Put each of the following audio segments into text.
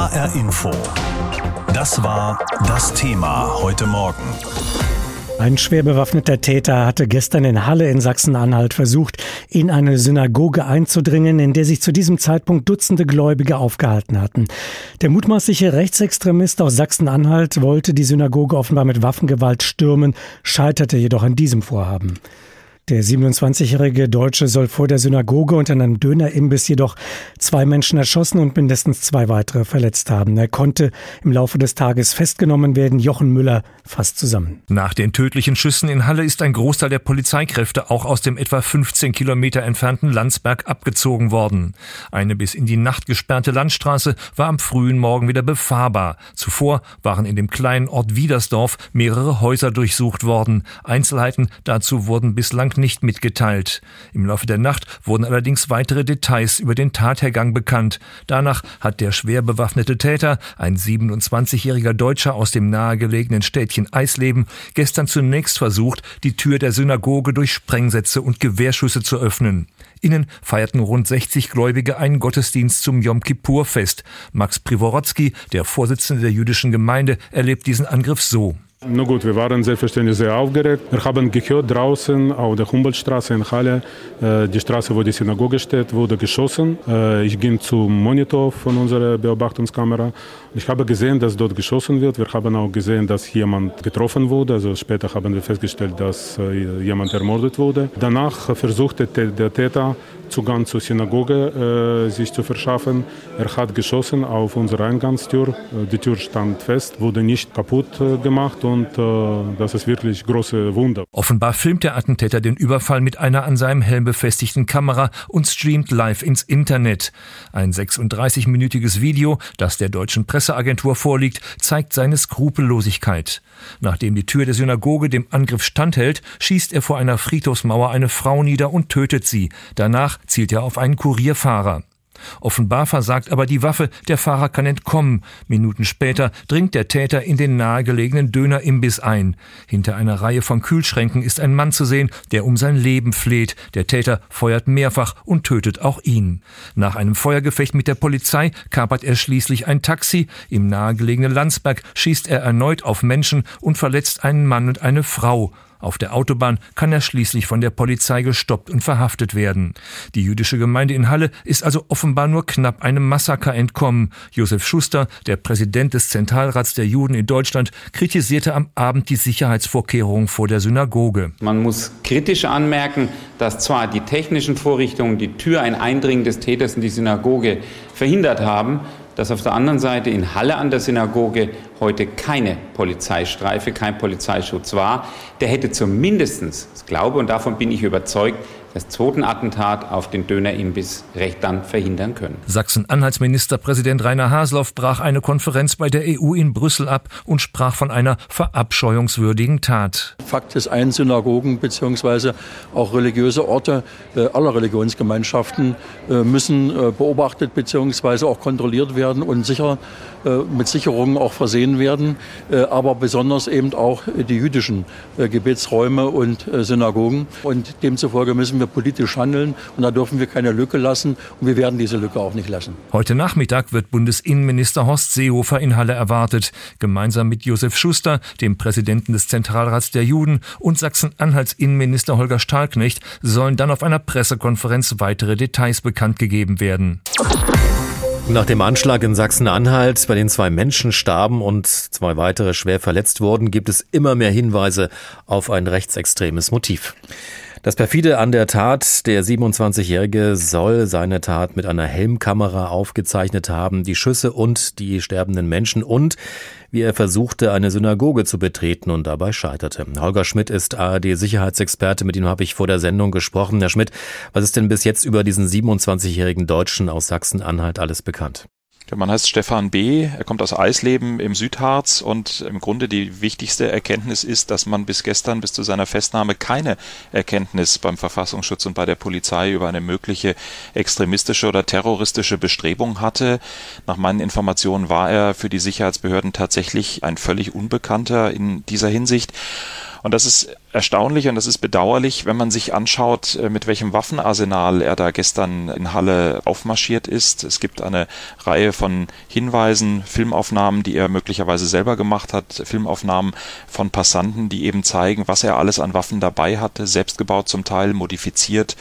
HR Info. Das war das Thema heute Morgen. Ein schwer bewaffneter Täter hatte gestern in Halle in Sachsen-Anhalt versucht, in eine Synagoge einzudringen, in der sich zu diesem Zeitpunkt Dutzende Gläubige aufgehalten hatten. Der mutmaßliche Rechtsextremist aus Sachsen-Anhalt wollte die Synagoge offenbar mit Waffengewalt stürmen, scheiterte jedoch an diesem Vorhaben. Der 27-jährige Deutsche soll vor der Synagoge unter einem Dönerimbiss jedoch zwei Menschen erschossen und mindestens zwei weitere verletzt haben. Er konnte im Laufe des Tages festgenommen werden. Jochen Müller fasst zusammen. Nach den tödlichen Schüssen in Halle ist ein Großteil der Polizeikräfte auch aus dem etwa 15 Kilometer entfernten Landsberg abgezogen worden. Eine bis in die Nacht gesperrte Landstraße war am frühen Morgen wieder befahrbar. Zuvor waren in dem kleinen Ort Wiedersdorf mehrere Häuser durchsucht worden. Einzelheiten dazu wurden bislang nicht mitgeteilt. Im Laufe der Nacht wurden allerdings weitere Details über den Tathergang bekannt. Danach hat der schwer bewaffnete Täter, ein 27-jähriger Deutscher aus dem nahegelegenen Städtchen Eisleben, gestern zunächst versucht, die Tür der Synagoge durch Sprengsätze und Gewehrschüsse zu öffnen. Innen feierten rund 60 Gläubige einen Gottesdienst zum Yom Kippur-Fest. Max Privorotsky, der Vorsitzende der jüdischen Gemeinde, erlebt diesen Angriff so. Na gut, wir waren selbstverständlich sehr aufgeregt. Wir haben gehört, draußen auf der Humboldtstraße in Halle, die Straße, wo die Synagoge steht, wurde geschossen. Ich ging zum Monitor von unserer Beobachtungskamera. Ich habe gesehen, dass dort geschossen wird. Wir haben auch gesehen, dass jemand getroffen wurde. Also später haben wir festgestellt, dass jemand ermordet wurde. Danach versuchte der Täter Zugang zur Synagoge sich zu verschaffen. Er hat geschossen auf unsere Eingangstür. Die Tür stand fest, wurde nicht kaputt gemacht und äh, das ist wirklich große Wunder. Offenbar filmt der Attentäter den Überfall mit einer an seinem Helm befestigten Kamera und streamt live ins Internet. Ein 36-minütiges Video, das der deutschen Presseagentur vorliegt, zeigt seine Skrupellosigkeit. Nachdem die Tür der Synagoge dem Angriff standhält, schießt er vor einer Friedhofsmauer eine Frau nieder und tötet sie. Danach zielt er auf einen Kurierfahrer. Offenbar versagt aber die Waffe, der Fahrer kann entkommen. Minuten später dringt der Täter in den nahegelegenen Dönerimbiss ein. Hinter einer Reihe von Kühlschränken ist ein Mann zu sehen, der um sein Leben fleht. Der Täter feuert mehrfach und tötet auch ihn. Nach einem Feuergefecht mit der Polizei kapert er schließlich ein Taxi. Im nahegelegenen Landsberg schießt er erneut auf Menschen und verletzt einen Mann und eine Frau. Auf der Autobahn kann er schließlich von der Polizei gestoppt und verhaftet werden. Die jüdische Gemeinde in Halle ist also offenbar nur knapp einem Massaker entkommen. Josef Schuster, der Präsident des Zentralrats der Juden in Deutschland, kritisierte am Abend die Sicherheitsvorkehrungen vor der Synagoge. Man muss kritisch anmerken, dass zwar die technischen Vorrichtungen die Tür ein Eindringen des Täters in die Synagoge verhindert haben, dass auf der anderen Seite in Halle an der Synagoge heute keine Polizeistreife, kein Polizeischutz war. Der hätte zumindest, ich glaube und davon bin ich überzeugt, das zweiten Attentat auf den Dönerimbiss recht dann verhindern können. Sachsen-Anhalts Ministerpräsident Rainer Haseloff brach eine Konferenz bei der EU in Brüssel ab und sprach von einer verabscheuungswürdigen Tat. Fakt ist, ein Synagogen bzw. auch religiöse Orte äh, aller Religionsgemeinschaften äh, müssen äh, beobachtet bzw. auch kontrolliert werden und sicher mit Sicherungen auch versehen werden, aber besonders eben auch die jüdischen Gebetsräume und Synagogen. Und demzufolge müssen wir politisch handeln und da dürfen wir keine Lücke lassen und wir werden diese Lücke auch nicht lassen. Heute Nachmittag wird Bundesinnenminister Horst Seehofer in Halle erwartet, gemeinsam mit Josef Schuster, dem Präsidenten des Zentralrats der Juden und Sachsen-Anhalts Innenminister Holger Stahlknecht sollen dann auf einer Pressekonferenz weitere Details bekannt gegeben werden. Nach dem Anschlag in Sachsen-Anhalt, bei dem zwei Menschen starben und zwei weitere schwer verletzt wurden, gibt es immer mehr Hinweise auf ein rechtsextremes Motiv. Das perfide an der Tat, der 27-Jährige soll seine Tat mit einer Helmkamera aufgezeichnet haben, die Schüsse und die sterbenden Menschen und wie er versuchte, eine Synagoge zu betreten und dabei scheiterte. Holger Schmidt ist ARD-Sicherheitsexperte, mit ihm habe ich vor der Sendung gesprochen. Herr Schmidt, was ist denn bis jetzt über diesen 27-jährigen Deutschen aus Sachsen-Anhalt alles bekannt? Der Mann heißt Stefan B., er kommt aus Eisleben im Südharz und im Grunde die wichtigste Erkenntnis ist, dass man bis gestern, bis zu seiner Festnahme, keine Erkenntnis beim Verfassungsschutz und bei der Polizei über eine mögliche extremistische oder terroristische Bestrebung hatte. Nach meinen Informationen war er für die Sicherheitsbehörden tatsächlich ein völlig Unbekannter in dieser Hinsicht. Und das ist erstaunlich und das ist bedauerlich, wenn man sich anschaut, äh, mit welchem Waffenarsenal er da gestern in Halle aufmarschiert ist. Es gibt eine Reihe von Hinweisen, Filmaufnahmen, die er möglicherweise selber gemacht hat, Filmaufnahmen von Passanten, die eben zeigen, was er alles an Waffen dabei hatte, selbstgebaut zum Teil, modifiziert.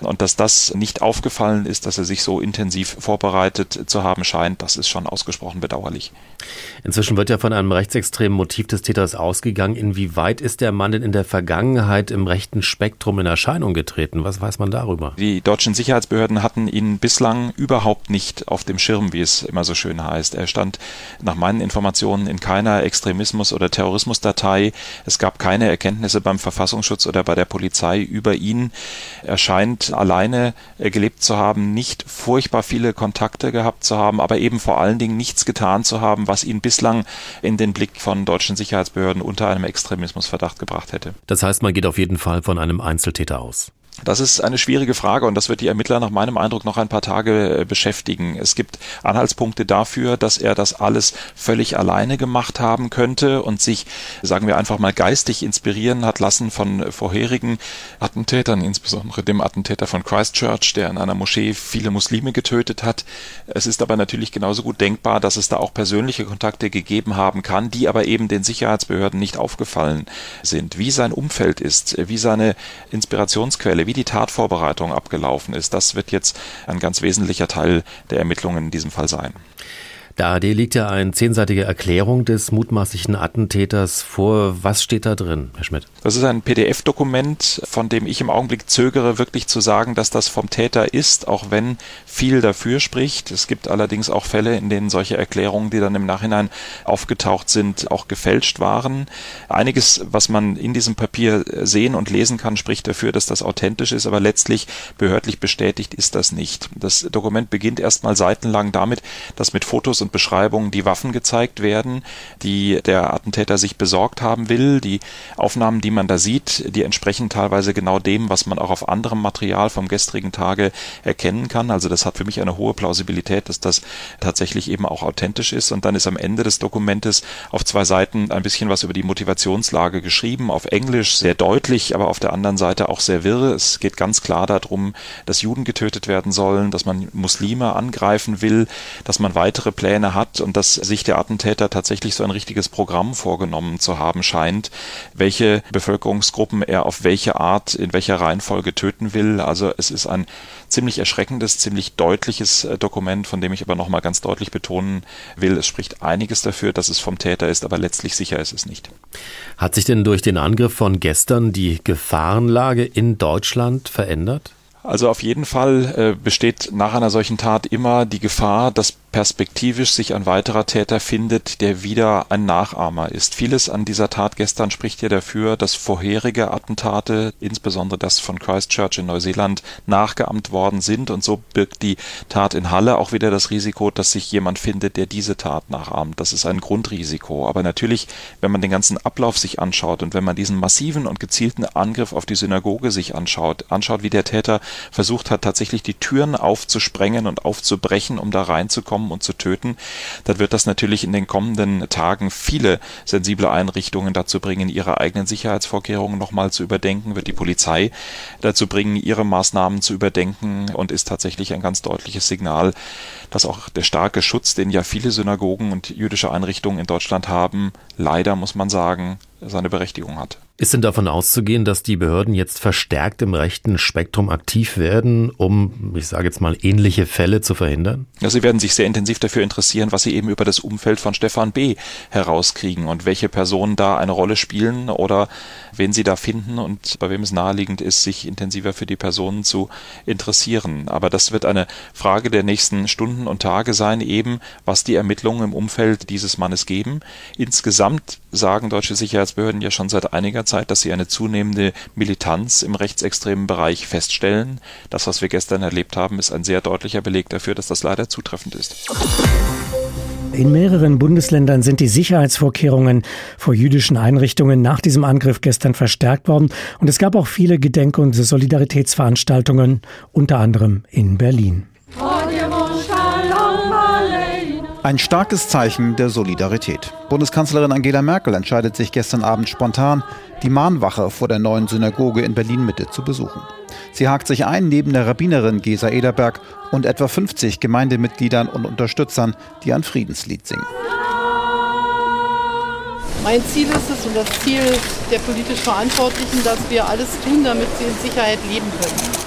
Und dass das nicht aufgefallen ist, dass er sich so intensiv vorbereitet zu haben scheint, das ist schon ausgesprochen bedauerlich. Inzwischen wird ja von einem rechtsextremen Motiv des Täters ausgegangen. Inwieweit ist der Mann denn in der Vergangenheit im rechten Spektrum in Erscheinung getreten? Was weiß man darüber? Die deutschen Sicherheitsbehörden hatten ihn bislang überhaupt nicht auf dem Schirm, wie es immer so schön heißt. Er stand nach meinen Informationen in keiner Extremismus- oder Terrorismusdatei. Es gab keine Erkenntnisse beim Verfassungsschutz oder bei der Polizei über ihn. Er scheint alleine äh, gelebt zu haben, nicht furchtbar viele Kontakte gehabt zu haben, aber eben vor allen Dingen nichts getan zu haben, was ihn bislang in den Blick von deutschen Sicherheitsbehörden unter einem Extremismusverdacht gebracht hätte. Das heißt, man geht auf jeden Fall von einem Einzeltäter aus. Das ist eine schwierige Frage und das wird die Ermittler nach meinem Eindruck noch ein paar Tage äh, beschäftigen. Es gibt Anhaltspunkte dafür, dass er das alles völlig alleine gemacht haben könnte und sich, sagen wir einfach mal, geistig inspirieren hat lassen von vorherigen Attentätern, insbesondere dem Attentäter von Christchurch, der in einer Moschee viele Muslime getötet hat. Es ist aber natürlich genauso gut denkbar, dass es da auch persönliche Kontakte gegeben haben kann, die aber eben den Sicherheitsbehörden nicht aufgefallen sind. Wie sein Umfeld ist, wie seine Inspirationsquelle, wie die Tatvorbereitung abgelaufen ist, das wird jetzt ein ganz wesentlicher Teil der Ermittlungen in diesem Fall sein. Der ARD liegt ja eine zehnseitige Erklärung des mutmaßlichen Attentäters vor. Was steht da drin, Herr Schmidt? Das ist ein PDF-Dokument, von dem ich im Augenblick zögere, wirklich zu sagen, dass das vom Täter ist, auch wenn viel dafür spricht. Es gibt allerdings auch Fälle, in denen solche Erklärungen, die dann im Nachhinein aufgetaucht sind, auch gefälscht waren. Einiges, was man in diesem Papier sehen und lesen kann, spricht dafür, dass das authentisch ist, aber letztlich behördlich bestätigt ist das nicht. Das Dokument beginnt erstmal seitenlang damit, dass mit Fotos und Beschreibungen die Waffen gezeigt werden, die der Attentäter sich besorgt haben will. Die Aufnahmen, die man da sieht, die entsprechen teilweise genau dem, was man auch auf anderem Material vom gestrigen Tage erkennen kann. Also das hat für mich eine hohe Plausibilität, dass das tatsächlich eben auch authentisch ist. Und dann ist am Ende des Dokumentes auf zwei Seiten ein bisschen was über die Motivationslage geschrieben, auf Englisch sehr deutlich, aber auf der anderen Seite auch sehr wirr. Es geht ganz klar darum, dass Juden getötet werden sollen, dass man Muslime angreifen will, dass man weitere Pläne Pläne hat und dass sich der Attentäter tatsächlich so ein richtiges Programm vorgenommen zu haben scheint, welche Bevölkerungsgruppen er auf welche Art, in welcher Reihenfolge töten will. Also es ist ein ziemlich erschreckendes, ziemlich deutliches äh, Dokument, von dem ich aber nochmal ganz deutlich betonen will, es spricht einiges dafür, dass es vom Täter ist, aber letztlich sicher ist es nicht. Hat sich denn durch den Angriff von gestern die Gefahrenlage in Deutschland verändert? Also auf jeden Fall äh, besteht nach einer solchen Tat immer die Gefahr, dass perspektivisch sich ein weiterer Täter findet, der wieder ein Nachahmer ist. Vieles an dieser Tat gestern spricht ja dafür, dass vorherige Attentate, insbesondere das von Christchurch in Neuseeland, nachgeahmt worden sind und so birgt die Tat in Halle auch wieder das Risiko, dass sich jemand findet, der diese Tat nachahmt. Das ist ein Grundrisiko. Aber natürlich, wenn man den ganzen Ablauf sich anschaut und wenn man diesen massiven und gezielten Angriff auf die Synagoge sich anschaut, anschaut, wie der Täter versucht hat, tatsächlich die Türen aufzusprengen und aufzubrechen, um da reinzukommen, kommen und zu töten, dann wird das natürlich in den kommenden Tagen viele sensible Einrichtungen dazu bringen, ihre eigenen Sicherheitsvorkehrungen nochmal zu überdenken, wird die Polizei dazu bringen, ihre Maßnahmen zu überdenken und ist tatsächlich ein ganz deutliches Signal, dass auch der starke Schutz, den ja viele Synagogen und jüdische Einrichtungen in Deutschland haben, leider muss man sagen, seine Berechtigung hat. Ist denn davon auszugehen, dass die Behörden jetzt verstärkt im rechten Spektrum aktiv werden, um, ich sage jetzt mal, ähnliche Fälle zu verhindern? Ja, sie werden sich sehr intensiv dafür interessieren, was sie eben über das Umfeld von Stefan B. herauskriegen und welche Personen da eine Rolle spielen oder wen sie da finden und bei wem es naheliegend ist, sich intensiver für die Personen zu interessieren. Aber das wird eine Frage der nächsten Stunden und Tage sein, eben was die Ermittlungen im Umfeld dieses Mannes geben. Insgesamt sagen deutsche Sicherheitsbehörden ja schon seit einiger Zeit, dass sie eine zunehmende Militanz im rechtsextremen Bereich feststellen. Das, was wir gestern erlebt haben, ist ein sehr deutlicher Beleg dafür, dass das leider zutreffend ist. In mehreren Bundesländern sind die Sicherheitsvorkehrungen vor jüdischen Einrichtungen nach diesem Angriff gestern verstärkt worden. Und es gab auch viele Gedenk- und Solidaritätsveranstaltungen, unter anderem in Berlin. Ein starkes Zeichen der Solidarität. Bundeskanzlerin Angela Merkel entscheidet sich gestern Abend spontan, die Mahnwache vor der neuen Synagoge in Berlin-Mitte zu besuchen. Sie hakt sich ein neben der Rabbinerin Gesa Ederberg und etwa 50 Gemeindemitgliedern und Unterstützern, die ein Friedenslied singen. Mein Ziel ist es und das Ziel der politisch Verantwortlichen, dass wir alles tun, damit sie in Sicherheit leben können.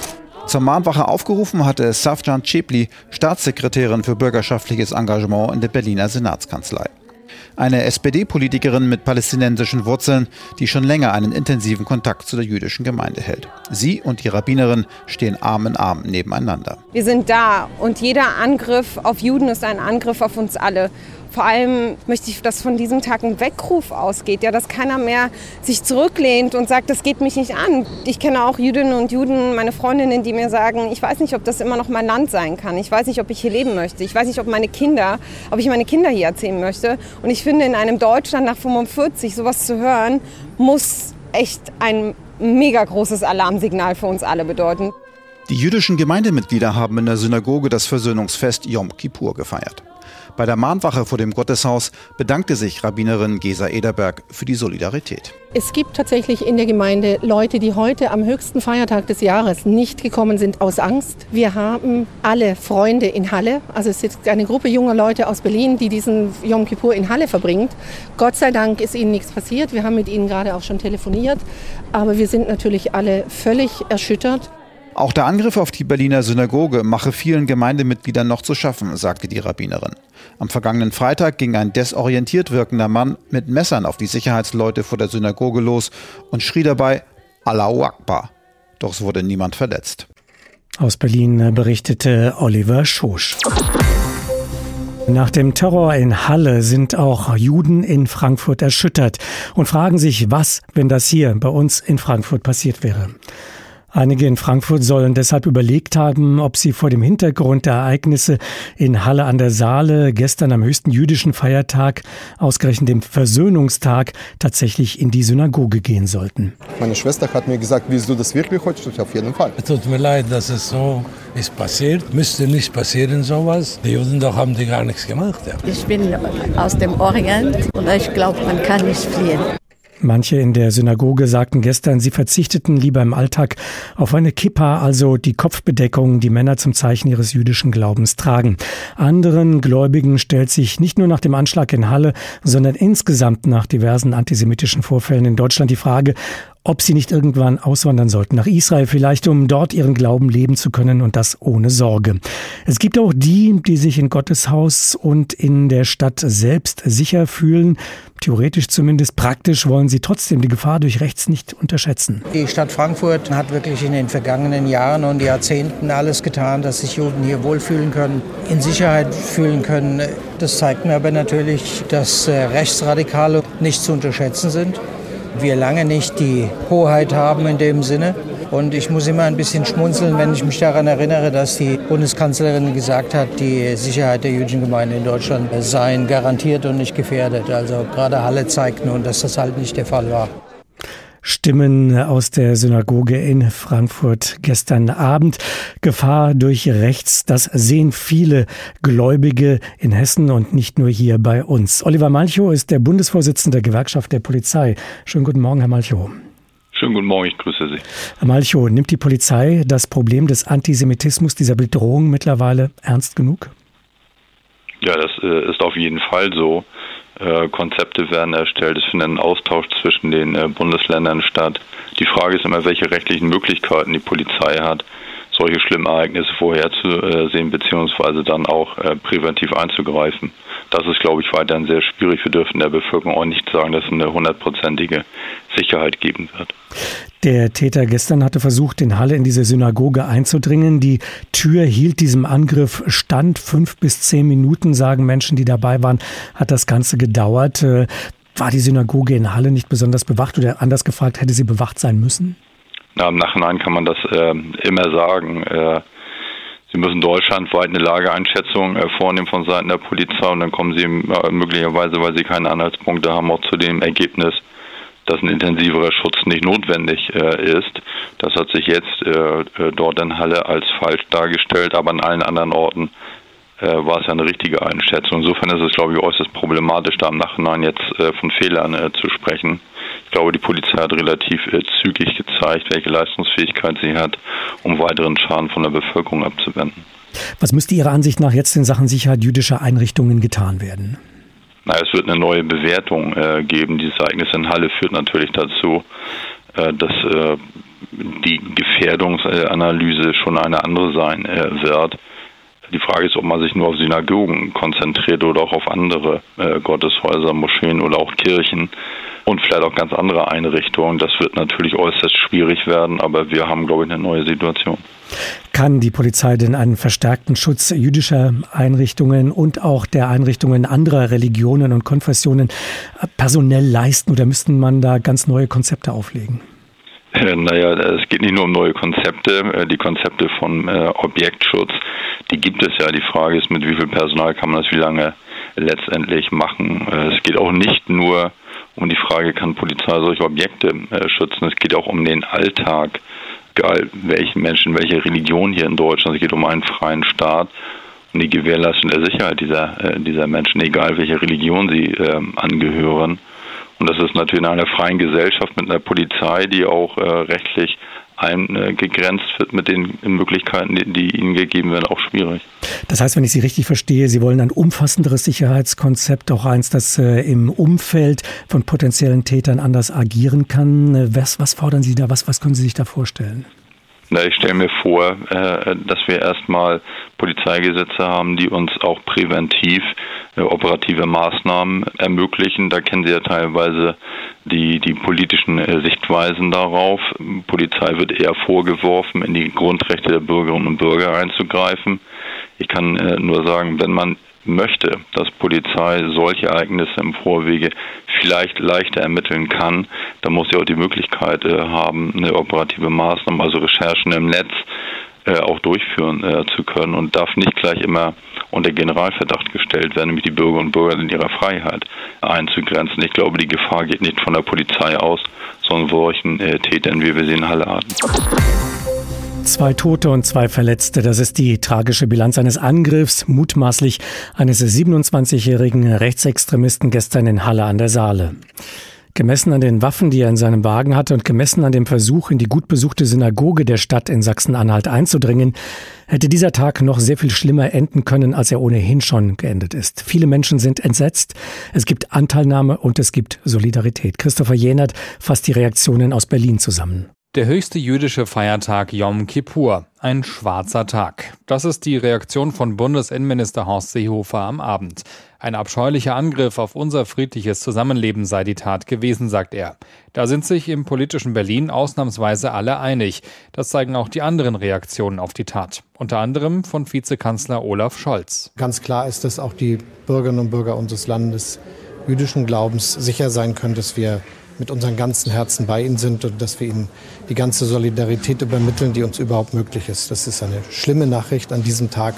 Zur Mahnwache aufgerufen hatte Safjan Chepli, Staatssekretärin für bürgerschaftliches Engagement in der Berliner Senatskanzlei. Eine SPD-Politikerin mit palästinensischen Wurzeln, die schon länger einen intensiven Kontakt zu der jüdischen Gemeinde hält. Sie und die Rabbinerin stehen Arm in Arm nebeneinander. Wir sind da und jeder Angriff auf Juden ist ein Angriff auf uns alle. Vor allem möchte ich, dass von diesem Tag ein Weckruf ausgeht, ja, dass keiner mehr sich zurücklehnt und sagt, das geht mich nicht an. Ich kenne auch Jüdinnen und Juden, meine Freundinnen, die mir sagen, ich weiß nicht, ob das immer noch mein Land sein kann. Ich weiß nicht, ob ich hier leben möchte. Ich weiß nicht, ob meine Kinder, ob ich meine Kinder hier erzählen möchte. Und ich finde, in einem Deutschland nach 45 sowas zu hören, muss echt ein mega großes Alarmsignal für uns alle bedeuten. Die jüdischen Gemeindemitglieder haben in der Synagoge das Versöhnungsfest Yom Kippur gefeiert. Bei der Mahnwache vor dem Gotteshaus bedankte sich Rabbinerin Gesa Ederberg für die Solidarität. Es gibt tatsächlich in der Gemeinde Leute, die heute am höchsten Feiertag des Jahres nicht gekommen sind aus Angst. Wir haben alle Freunde in Halle. Also es ist eine Gruppe junger Leute aus Berlin, die diesen Yom Kippur in Halle verbringt. Gott sei Dank ist ihnen nichts passiert. Wir haben mit ihnen gerade auch schon telefoniert. Aber wir sind natürlich alle völlig erschüttert. Auch der Angriff auf die Berliner Synagoge mache vielen Gemeindemitgliedern noch zu schaffen, sagte die Rabbinerin. Am vergangenen Freitag ging ein desorientiert wirkender Mann mit Messern auf die Sicherheitsleute vor der Synagoge los und schrie dabei Allahu Akbar. Doch es wurde niemand verletzt. Aus Berlin berichtete Oliver Schosch. Nach dem Terror in Halle sind auch Juden in Frankfurt erschüttert und fragen sich, was, wenn das hier bei uns in Frankfurt passiert wäre. Einige in Frankfurt sollen deshalb überlegt haben, ob sie vor dem Hintergrund der Ereignisse in Halle an der Saale gestern am höchsten jüdischen Feiertag, ausgerechnet dem Versöhnungstag, tatsächlich in die Synagoge gehen sollten. Meine Schwester hat mir gesagt, willst du das wirklich heute? Ich auf jeden Fall. Es tut mir leid, dass es so ist passiert. Müsste nicht passieren sowas. Die Juden doch haben die gar nichts gemacht. Ja. Ich bin aus dem Orient und ich glaube, man kann nicht fliehen. Manche in der Synagoge sagten gestern, sie verzichteten lieber im Alltag auf eine Kippa, also die Kopfbedeckung, die Männer zum Zeichen ihres jüdischen Glaubens tragen. Anderen Gläubigen stellt sich nicht nur nach dem Anschlag in Halle, sondern insgesamt nach diversen antisemitischen Vorfällen in Deutschland die Frage, ob sie nicht irgendwann auswandern sollten nach Israel, vielleicht um dort ihren Glauben leben zu können und das ohne Sorge. Es gibt auch die, die sich in Gottes Haus und in der Stadt selbst sicher fühlen. Theoretisch zumindest, praktisch wollen sie trotzdem die Gefahr durch rechts nicht unterschätzen. Die Stadt Frankfurt hat wirklich in den vergangenen Jahren und Jahrzehnten alles getan, dass sich Juden hier wohlfühlen können, in Sicherheit fühlen können. Das zeigt mir aber natürlich, dass äh, Rechtsradikale nicht zu unterschätzen sind wir lange nicht die Hoheit haben in dem Sinne. Und ich muss immer ein bisschen schmunzeln, wenn ich mich daran erinnere, dass die Bundeskanzlerin gesagt hat, die Sicherheit der jüdischen Gemeinde in Deutschland seien garantiert und nicht gefährdet. Also gerade Halle zeigt nun, dass das halt nicht der Fall war. Stimmen aus der Synagoge in Frankfurt gestern Abend. Gefahr durch rechts, das sehen viele Gläubige in Hessen und nicht nur hier bei uns. Oliver Malchow ist der Bundesvorsitzende der Gewerkschaft der Polizei. Schönen guten Morgen, Herr Malchow. Schönen guten Morgen, ich grüße Sie. Herr Malchow, nimmt die Polizei das Problem des Antisemitismus, dieser Bedrohung mittlerweile ernst genug? Ja, das äh, ist auf jeden Fall so. Äh, Konzepte werden erstellt, es findet ein Austausch zwischen den äh, Bundesländern statt. Die Frage ist immer, welche rechtlichen Möglichkeiten die Polizei hat, solche schlimmen Ereignisse vorherzusehen, beziehungsweise dann auch äh, präventiv einzugreifen. Das ist, glaube ich, weiterhin sehr schwierig. Wir dürfen der Bevölkerung auch nicht sagen, dass es eine hundertprozentige Sicherheit geben wird. Der Täter gestern hatte versucht, in Halle in diese Synagoge einzudringen. Die Tür hielt diesem Angriff stand. Fünf bis zehn Minuten, sagen Menschen, die dabei waren, hat das Ganze gedauert. Äh, war die Synagoge in Halle nicht besonders bewacht oder anders gefragt, hätte sie bewacht sein müssen? Na, Im Nachhinein kann man das äh, immer sagen. Äh, Sie müssen deutschlandweit eine Lageeinschätzung äh, vornehmen von Seiten der Polizei und dann kommen Sie äh, möglicherweise, weil Sie keine Anhaltspunkte haben, auch zu dem Ergebnis, dass ein intensiverer Schutz nicht notwendig äh, ist. Das hat sich jetzt äh, äh dort in Halle als falsch dargestellt, aber an allen anderen Orten äh, war es ja eine richtige Einschätzung. Insofern ist es, glaube ich, äußerst problematisch, da im Nachhinein jetzt äh, von Fehlern zu sprechen. Ich glaube, die Polizei hat relativ äh, zügig gezeigt, welche Leistungsfähigkeit sie hat, um weiteren Schaden von der Bevölkerung abzuwenden. Was müsste Ihrer Ansicht nach jetzt in Sachen Sicherheit jüdischer Einrichtungen getan werden? Na, es wird eine neue Bewertung äh, geben. Dieses Ereignis in Halle führt natürlich dazu, äh, dass äh, die Gefährdungsanalyse schon eine andere sein äh, wird. Die Frage ist, ob man sich nur auf Synagogen konzentriert oder auch auf andere äh, Gotteshäuser, Moscheen oder auch Kirchen und vielleicht auch ganz andere Einrichtungen. Das wird natürlich äußerst schwierig werden, aber wir haben, glaube ich, eine neue Situation. Kann die Polizei denn einen verstärkten Schutz jüdischer Einrichtungen und auch der Einrichtungen anderer Religionen und Konfessionen personell leisten oder müssten man da ganz neue Konzepte auflegen? Naja, es geht nicht nur um neue Konzepte. Äh, die Konzepte von äh, Objektschutz, die gibt es ja. Die Frage ist, mit wie viel Personal kann man das wie lange letztendlich machen. Äh, es geht auch nicht nur um die Frage, kann Polizei solche Objekte äh, schützen? Es geht auch um den Alltag, egal welchen Menschen, welche Religion hier in Deutschland. Es geht um einen freien Staat und die Gewährleistung der Sicherheit dieser, äh, dieser Menschen, egal welche Religion sie äh, angehören. Und das ist natürlich in einer freien Gesellschaft mit einer Polizei, die auch äh, rechtlich eingegrenzt wird mit den Möglichkeiten, die ihnen gegeben werden, auch schwierig. Das heißt, wenn ich Sie richtig verstehe, Sie wollen ein umfassenderes Sicherheitskonzept, auch eins, das äh, im Umfeld von potenziellen Tätern anders agieren kann. Äh, was, was fordern Sie da? Was, was können Sie sich da vorstellen? Na, ich stelle mir vor, äh, dass wir erstmal Polizeigesetze haben, die uns auch präventiv äh, operative Maßnahmen ermöglichen. Da kennen Sie ja teilweise die, die politischen äh, Sichtweisen darauf. Polizei wird eher vorgeworfen, in die Grundrechte der Bürgerinnen und Bürger einzugreifen. Ich kann nur sagen, wenn man möchte, dass Polizei solche Ereignisse im Vorwege vielleicht leichter ermitteln kann, dann muss sie auch die Möglichkeit äh, haben, eine operative Maßnahme, also Recherchen im Netz, äh, auch durchführen äh, zu können und darf nicht gleich immer unter Generalverdacht gestellt werden, nämlich die Bürger und Bürger in ihrer Freiheit einzugrenzen. Ich glaube, die Gefahr geht nicht von der Polizei aus, sondern von solchen Tätern, wie wir sie in Halle hatten. Zwei Tote und zwei Verletzte. Das ist die tragische Bilanz eines Angriffs, mutmaßlich eines 27-jährigen Rechtsextremisten gestern in Halle an der Saale. Gemessen an den Waffen, die er in seinem Wagen hatte und gemessen an dem Versuch, in die gut besuchte Synagoge der Stadt in Sachsen-Anhalt einzudringen, hätte dieser Tag noch sehr viel schlimmer enden können, als er ohnehin schon geendet ist. Viele Menschen sind entsetzt. Es gibt Anteilnahme und es gibt Solidarität. Christopher Jenert fasst die Reaktionen aus Berlin zusammen. Der höchste jüdische Feiertag Yom Kippur, ein schwarzer Tag. Das ist die Reaktion von Bundesinnenminister Horst Seehofer am Abend. Ein abscheulicher Angriff auf unser friedliches Zusammenleben sei die Tat gewesen, sagt er. Da sind sich im politischen Berlin ausnahmsweise alle einig. Das zeigen auch die anderen Reaktionen auf die Tat. Unter anderem von Vizekanzler Olaf Scholz. Ganz klar ist, dass auch die Bürgerinnen und Bürger unseres Landes jüdischen Glaubens sicher sein können, dass wir mit unseren ganzen Herzen bei ihnen sind und dass wir ihnen die ganze Solidarität übermitteln, die uns überhaupt möglich ist. Das ist eine schlimme Nachricht an diesem Tag.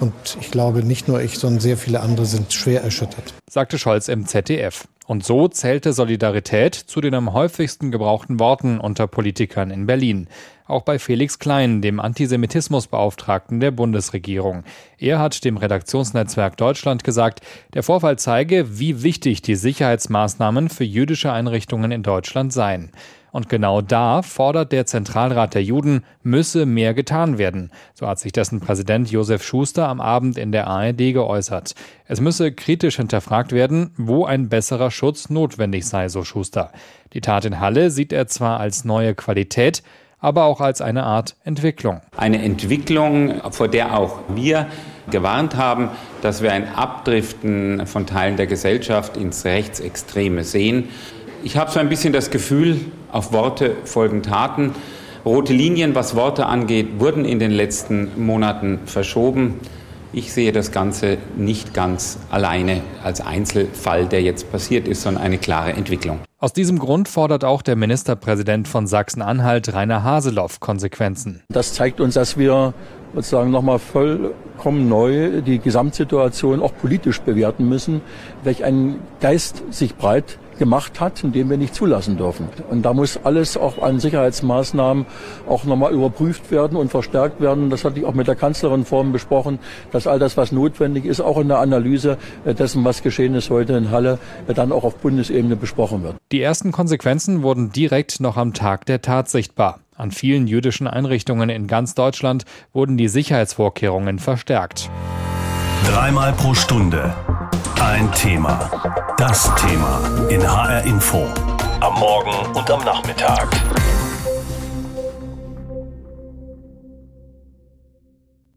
Und ich glaube, nicht nur ich, sondern sehr viele andere sind schwer erschüttert. Sagte Scholz im ZDF. Und so zählte Solidarität zu den am häufigsten gebrauchten Worten unter Politikern in Berlin. Auch bei Felix Klein, dem Antisemitismusbeauftragten der Bundesregierung. Er hat dem Redaktionsnetzwerk Deutschland gesagt, der Vorfall zeige, wie wichtig die Sicherheitsmaßnahmen für jüdische Einrichtungen in Deutschland seien. Und genau da fordert der Zentralrat der Juden, müsse mehr getan werden. So hat sich dessen Präsident Josef Schuster am Abend in der ARD geäußert. Es müsse kritisch hinterfragt werden, wo ein besserer Schutz notwendig sei, so Schuster. Die Tat in Halle sieht er zwar als neue Qualität, aber auch als eine Art Entwicklung. Eine Entwicklung, vor der auch wir gewarnt haben, dass wir ein Abdriften von Teilen der Gesellschaft ins Rechtsextreme sehen. Ich habe so ein bisschen das Gefühl, auf Worte folgen Taten. Rote Linien, was Worte angeht, wurden in den letzten Monaten verschoben. Ich sehe das Ganze nicht ganz alleine als Einzelfall, der jetzt passiert ist, sondern eine klare Entwicklung. Aus diesem Grund fordert auch der Ministerpräsident von Sachsen-Anhalt, Rainer Haseloff, Konsequenzen. Das zeigt uns, dass wir sozusagen nochmal vollkommen neu die Gesamtsituation auch politisch bewerten müssen, welch ein Geist sich breit gemacht hat, in dem wir nicht zulassen dürfen. Und da muss alles auch an Sicherheitsmaßnahmen auch nochmal überprüft werden und verstärkt werden. Das hatte ich auch mit der Kanzlerin vorhin besprochen, dass all das, was notwendig ist, auch in der Analyse dessen, was geschehen ist heute in Halle, dann auch auf Bundesebene besprochen wird. Die ersten Konsequenzen wurden direkt noch am Tag der Tat sichtbar. An vielen jüdischen Einrichtungen in ganz Deutschland wurden die Sicherheitsvorkehrungen verstärkt. Dreimal pro Stunde ein Thema. Das Thema in HR Info. Am Morgen und am Nachmittag.